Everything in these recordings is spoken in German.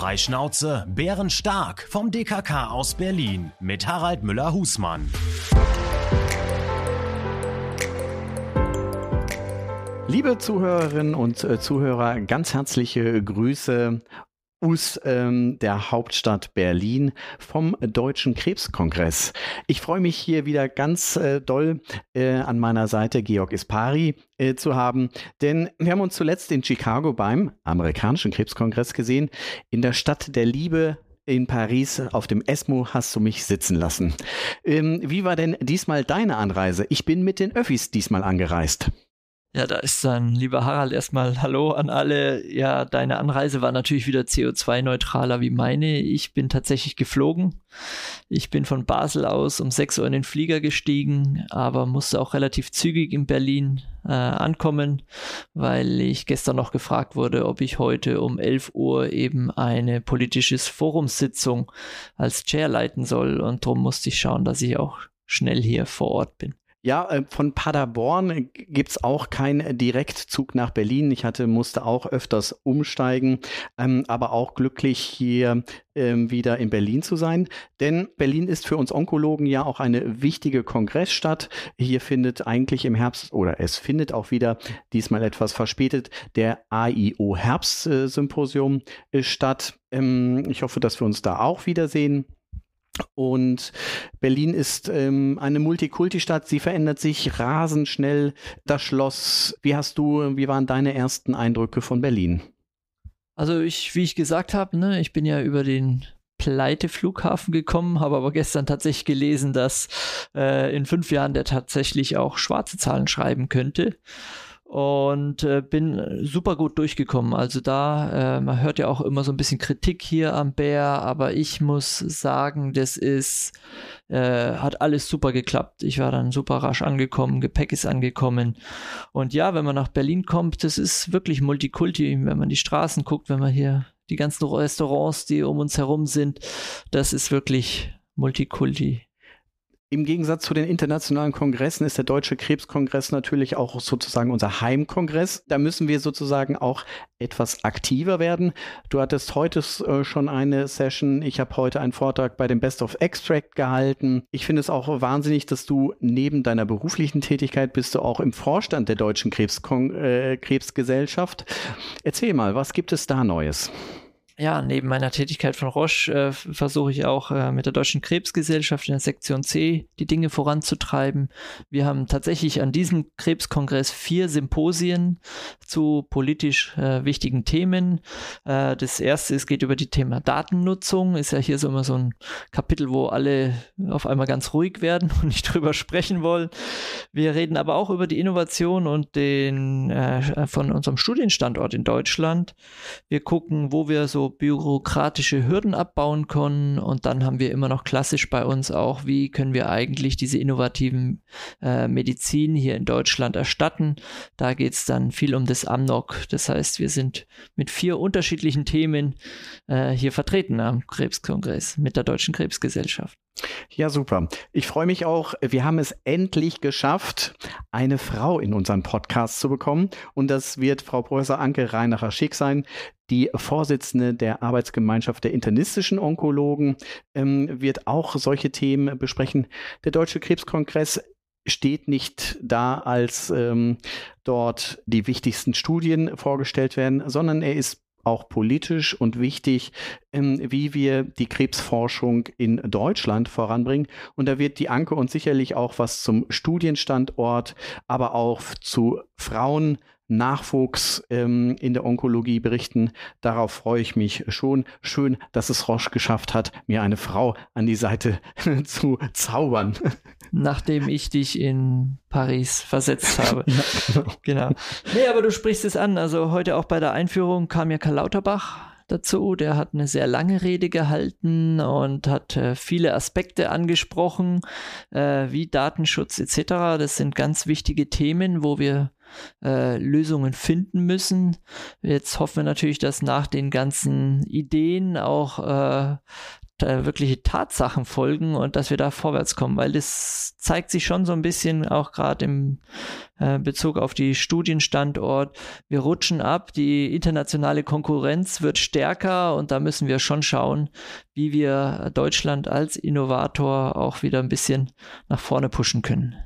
Freischnauze, bärenstark vom DKK aus Berlin mit Harald Müller-Husmann. Liebe Zuhörerinnen und äh, Zuhörer, ganz herzliche Grüße aus ähm, der Hauptstadt Berlin vom Deutschen Krebskongress. Ich freue mich hier wieder ganz äh, doll äh, an meiner Seite Georg Ispari äh, zu haben, denn wir haben uns zuletzt in Chicago beim amerikanischen Krebskongress gesehen, in der Stadt der Liebe in Paris auf dem ESMO hast du mich sitzen lassen. Ähm, wie war denn diesmal deine Anreise? Ich bin mit den Öffis diesmal angereist. Ja, da ist dann, lieber Harald, erstmal Hallo an alle. Ja, deine Anreise war natürlich wieder CO2-neutraler wie meine. Ich bin tatsächlich geflogen. Ich bin von Basel aus um 6 Uhr in den Flieger gestiegen, aber musste auch relativ zügig in Berlin äh, ankommen, weil ich gestern noch gefragt wurde, ob ich heute um 11 Uhr eben eine politische Forumssitzung als Chair leiten soll. Und darum musste ich schauen, dass ich auch schnell hier vor Ort bin. Ja, äh, von Paderborn gibt's auch keinen Direktzug nach Berlin. Ich hatte, musste auch öfters umsteigen, ähm, aber auch glücklich hier ähm, wieder in Berlin zu sein. Denn Berlin ist für uns Onkologen ja auch eine wichtige Kongressstadt. Hier findet eigentlich im Herbst oder es findet auch wieder diesmal etwas verspätet der AIO Herbstsymposium äh, statt. Ähm, ich hoffe, dass wir uns da auch wiedersehen. Und Berlin ist ähm, eine Multikulti-Stadt. Sie verändert sich rasend schnell. Das Schloss. Wie hast du, wie waren deine ersten Eindrücke von Berlin? Also ich, wie ich gesagt habe, ne, ich bin ja über den Pleite-Flughafen gekommen, habe aber gestern tatsächlich gelesen, dass äh, in fünf Jahren der tatsächlich auch schwarze Zahlen schreiben könnte und äh, bin super gut durchgekommen. Also da, äh, man hört ja auch immer so ein bisschen Kritik hier am Bär, aber ich muss sagen, das ist, äh, hat alles super geklappt. Ich war dann super rasch angekommen, Gepäck ist angekommen. Und ja, wenn man nach Berlin kommt, das ist wirklich Multikulti, wenn man die Straßen guckt, wenn man hier die ganzen Restaurants, die um uns herum sind, das ist wirklich Multikulti. Im Gegensatz zu den internationalen Kongressen ist der Deutsche Krebskongress natürlich auch sozusagen unser Heimkongress. Da müssen wir sozusagen auch etwas aktiver werden. Du hattest heute äh, schon eine Session. Ich habe heute einen Vortrag bei dem Best of Extract gehalten. Ich finde es auch wahnsinnig, dass du neben deiner beruflichen Tätigkeit bist du auch im Vorstand der Deutschen Krebskon äh, Krebsgesellschaft. Erzähl mal, was gibt es da Neues? Ja, neben meiner Tätigkeit von Roche äh, versuche ich auch äh, mit der Deutschen Krebsgesellschaft in der Sektion C die Dinge voranzutreiben. Wir haben tatsächlich an diesem Krebskongress vier Symposien zu politisch äh, wichtigen Themen. Äh, das erste es geht über die Thema Datennutzung. Ist ja hier so immer so ein Kapitel, wo alle auf einmal ganz ruhig werden und nicht drüber sprechen wollen. Wir reden aber auch über die Innovation und den äh, von unserem Studienstandort in Deutschland. Wir gucken, wo wir so bürokratische Hürden abbauen können. Und dann haben wir immer noch klassisch bei uns auch, wie können wir eigentlich diese innovativen äh, Medizin hier in Deutschland erstatten. Da geht es dann viel um das Amnok. Das heißt, wir sind mit vier unterschiedlichen Themen äh, hier vertreten am Krebskongress mit der Deutschen Krebsgesellschaft. Ja, super. Ich freue mich auch. Wir haben es endlich geschafft, eine Frau in unseren Podcast zu bekommen. Und das wird Frau Professor Anke Reinacher-Schick sein, die Vorsitzende der Arbeitsgemeinschaft der internistischen Onkologen, ähm, wird auch solche Themen besprechen. Der Deutsche Krebskongress steht nicht da, als ähm, dort die wichtigsten Studien vorgestellt werden, sondern er ist auch politisch und wichtig, ähm, wie wir die Krebsforschung in Deutschland voranbringen. Und da wird die Anke uns sicherlich auch was zum Studienstandort, aber auch zu Frauen, Nachwuchs ähm, in der Onkologie berichten. Darauf freue ich mich schon. Schön, dass es Roche geschafft hat, mir eine Frau an die Seite zu zaubern. Nachdem ich dich in Paris versetzt habe. ja, genau. genau. Nee, aber du sprichst es an. Also heute auch bei der Einführung kam ja Karl Lauterbach dazu. Der hat eine sehr lange Rede gehalten und hat äh, viele Aspekte angesprochen, äh, wie Datenschutz etc. Das sind ganz wichtige Themen, wo wir äh, Lösungen finden müssen. Jetzt hoffen wir natürlich, dass nach den ganzen Ideen auch äh, wirkliche Tatsachen folgen und dass wir da vorwärts kommen, weil das zeigt sich schon so ein bisschen auch gerade im äh, Bezug auf die Studienstandort. Wir rutschen ab, die internationale Konkurrenz wird stärker und da müssen wir schon schauen, wie wir Deutschland als Innovator auch wieder ein bisschen nach vorne pushen können.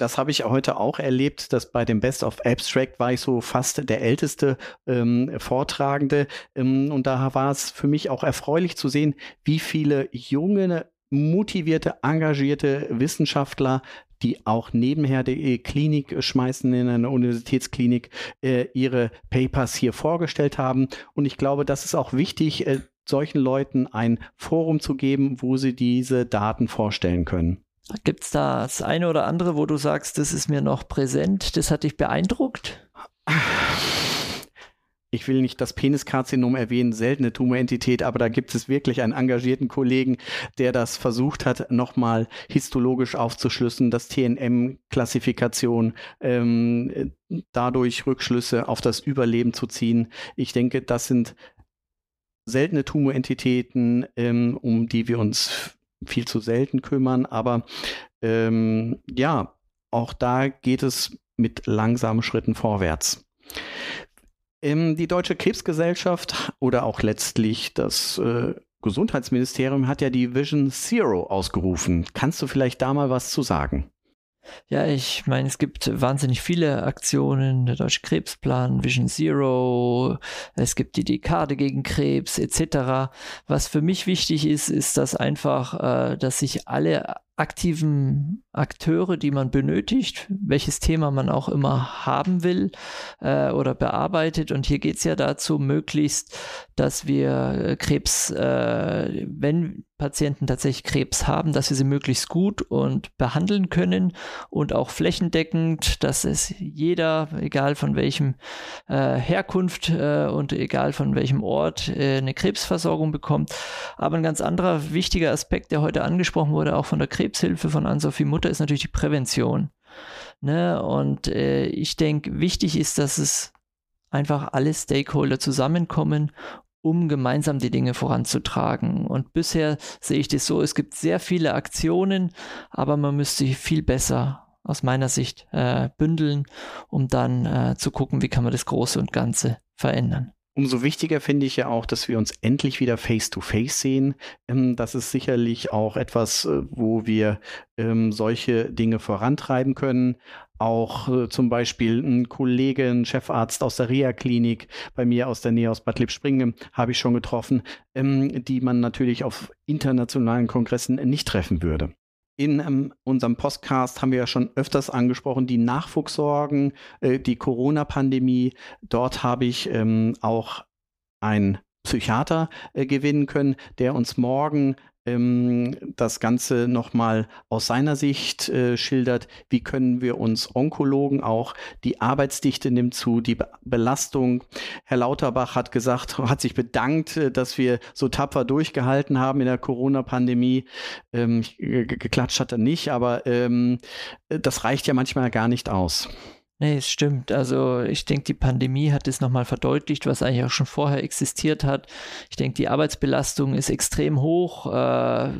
Das habe ich heute auch erlebt, dass bei dem Best of Abstract war ich so fast der älteste ähm, Vortragende. Ähm, und da war es für mich auch erfreulich zu sehen, wie viele junge, motivierte, engagierte Wissenschaftler die auch nebenher die Klinik schmeißen in einer Universitätsklinik, äh, ihre Papers hier vorgestellt haben. Und ich glaube, das ist auch wichtig, äh, solchen Leuten ein Forum zu geben, wo sie diese Daten vorstellen können. Gibt es da das eine oder andere, wo du sagst, das ist mir noch präsent, das hat dich beeindruckt? Ich will nicht das Peniskarzinom erwähnen, seltene Tumorentität, aber da gibt es wirklich einen engagierten Kollegen, der das versucht hat, nochmal histologisch aufzuschlüssen, das TNM-Klassifikation, ähm, dadurch Rückschlüsse auf das Überleben zu ziehen. Ich denke, das sind seltene Tumorentitäten, ähm, um die wir uns viel zu selten kümmern, aber ähm, ja, auch da geht es mit langsamen Schritten vorwärts. Ähm, die Deutsche Krebsgesellschaft oder auch letztlich das äh, Gesundheitsministerium hat ja die Vision Zero ausgerufen. Kannst du vielleicht da mal was zu sagen? Ja, ich meine, es gibt wahnsinnig viele Aktionen, der Deutsche Krebsplan, Vision Zero, es gibt die Dekade gegen Krebs etc. Was für mich wichtig ist, ist, dass einfach, äh, dass sich alle aktiven Akteure, die man benötigt, welches Thema man auch immer haben will äh, oder bearbeitet. Und hier geht es ja dazu, möglichst, dass wir Krebs, äh, wenn Patienten tatsächlich Krebs haben, dass wir sie möglichst gut und behandeln können und auch flächendeckend, dass es jeder, egal von welchem äh, Herkunft äh, und egal von welchem Ort, äh, eine Krebsversorgung bekommt. Aber ein ganz anderer wichtiger Aspekt, der heute angesprochen wurde, auch von der Krebs Krebshilfe von Ann-Sophie Mutter ist natürlich die Prävention. Ne? Und äh, ich denke, wichtig ist, dass es einfach alle Stakeholder zusammenkommen, um gemeinsam die Dinge voranzutragen. Und bisher sehe ich das so, es gibt sehr viele Aktionen, aber man müsste viel besser aus meiner Sicht äh, bündeln, um dann äh, zu gucken, wie kann man das Große und Ganze verändern. Umso wichtiger finde ich ja auch, dass wir uns endlich wieder face-to-face -face sehen. Ähm, das ist sicherlich auch etwas, äh, wo wir ähm, solche Dinge vorantreiben können. Auch äh, zum Beispiel ein Kollege, ein Chefarzt aus der Reha-Klinik bei mir aus der Nähe aus Bad Lippspringe habe ich schon getroffen, ähm, die man natürlich auf internationalen Kongressen nicht treffen würde. In ähm, unserem Podcast haben wir ja schon öfters angesprochen, die Nachwuchssorgen, äh, die Corona-Pandemie. Dort habe ich ähm, auch ein Psychiater äh, gewinnen können, der uns morgen ähm, das Ganze nochmal aus seiner Sicht äh, schildert. Wie können wir uns Onkologen auch, die Arbeitsdichte nimmt zu, die Be Belastung. Herr Lauterbach hat gesagt, hat sich bedankt, äh, dass wir so tapfer durchgehalten haben in der Corona-Pandemie. Ähm, geklatscht hat er nicht, aber ähm, das reicht ja manchmal gar nicht aus. Nee, es stimmt. Also ich denke, die Pandemie hat es nochmal verdeutlicht, was eigentlich auch schon vorher existiert hat. Ich denke, die Arbeitsbelastung ist extrem hoch. Äh,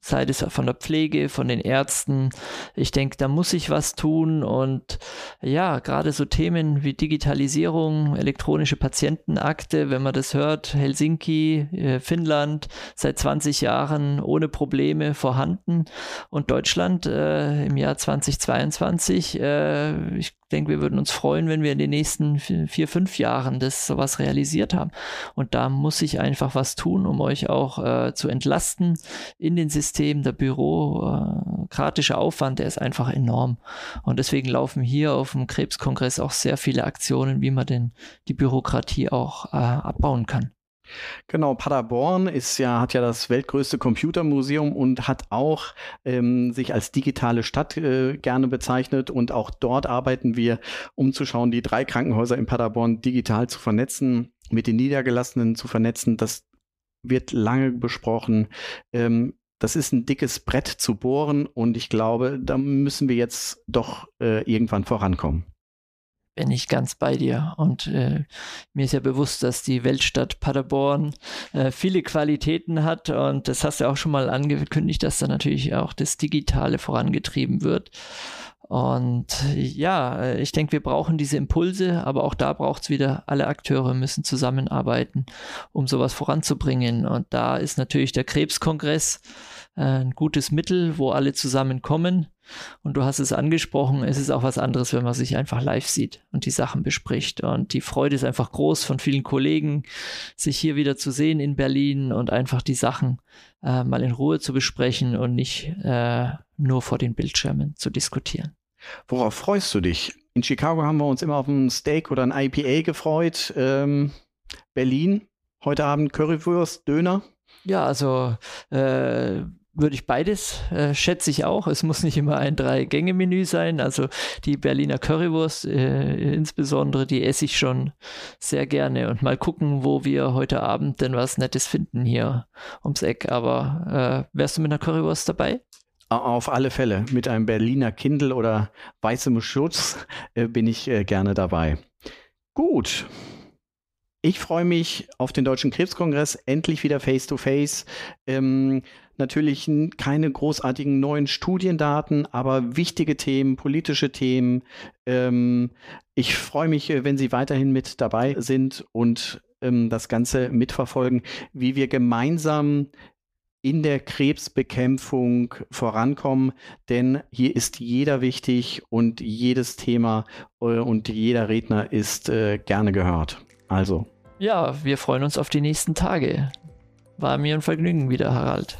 sei es von der Pflege, von den Ärzten. Ich denke, da muss sich was tun und ja, gerade so Themen wie Digitalisierung, elektronische Patientenakte, wenn man das hört, Helsinki, äh, Finnland, seit 20 Jahren ohne Probleme vorhanden und Deutschland äh, im Jahr 2022, äh, ich denke, wir würden uns freuen, wenn wir in den nächsten vier, fünf Jahren das sowas realisiert haben. Und da muss sich einfach was tun, um euch auch äh, zu entlasten in den Systemen. Der bürokratische Aufwand, der ist einfach enorm. Und deswegen laufen hier auf dem Krebskongress auch sehr viele Aktionen, wie man denn die Bürokratie auch äh, abbauen kann. Genau, Paderborn ist ja, hat ja das weltgrößte Computermuseum und hat auch ähm, sich als digitale Stadt äh, gerne bezeichnet. Und auch dort arbeiten wir, um zu schauen, die drei Krankenhäuser in Paderborn digital zu vernetzen, mit den Niedergelassenen zu vernetzen. Das wird lange besprochen. Ähm, das ist ein dickes Brett zu bohren und ich glaube, da müssen wir jetzt doch äh, irgendwann vorankommen. bin ich ganz bei dir. Und äh, mir ist ja bewusst, dass die Weltstadt Paderborn äh, viele Qualitäten hat. Und das hast du auch schon mal angekündigt, dass da natürlich auch das Digitale vorangetrieben wird. Und ja, ich denke, wir brauchen diese Impulse, aber auch da braucht es wieder, alle Akteure müssen zusammenarbeiten, um sowas voranzubringen. Und da ist natürlich der Krebskongress äh, ein gutes Mittel, wo alle zusammenkommen. Und du hast es angesprochen, es ist auch was anderes, wenn man sich einfach live sieht und die Sachen bespricht. Und die Freude ist einfach groß von vielen Kollegen, sich hier wieder zu sehen in Berlin und einfach die Sachen äh, mal in Ruhe zu besprechen und nicht äh, nur vor den Bildschirmen zu diskutieren. Worauf freust du dich? In Chicago haben wir uns immer auf ein Steak oder ein IPA gefreut. Ähm, Berlin, heute Abend Currywurst, Döner. Ja, also äh, würde ich beides, äh, schätze ich auch. Es muss nicht immer ein Drei-Gänge-Menü sein. Also die Berliner Currywurst äh, insbesondere, die esse ich schon sehr gerne. Und mal gucken, wo wir heute Abend denn was Nettes finden hier ums Eck. Aber äh, wärst du mit einer Currywurst dabei? Auf alle Fälle. Mit einem Berliner Kindle oder weißem Schutz äh, bin ich äh, gerne dabei. Gut. Ich freue mich auf den Deutschen Krebskongress, endlich wieder face-to-face. Ähm, natürlich keine großartigen neuen Studiendaten, aber wichtige Themen, politische Themen. Ähm, ich freue mich, äh, wenn Sie weiterhin mit dabei sind und ähm, das Ganze mitverfolgen, wie wir gemeinsam in der Krebsbekämpfung vorankommen, denn hier ist jeder wichtig und jedes Thema äh, und jeder Redner ist äh, gerne gehört. Also. Ja, wir freuen uns auf die nächsten Tage. War mir ein Vergnügen wieder, Harald.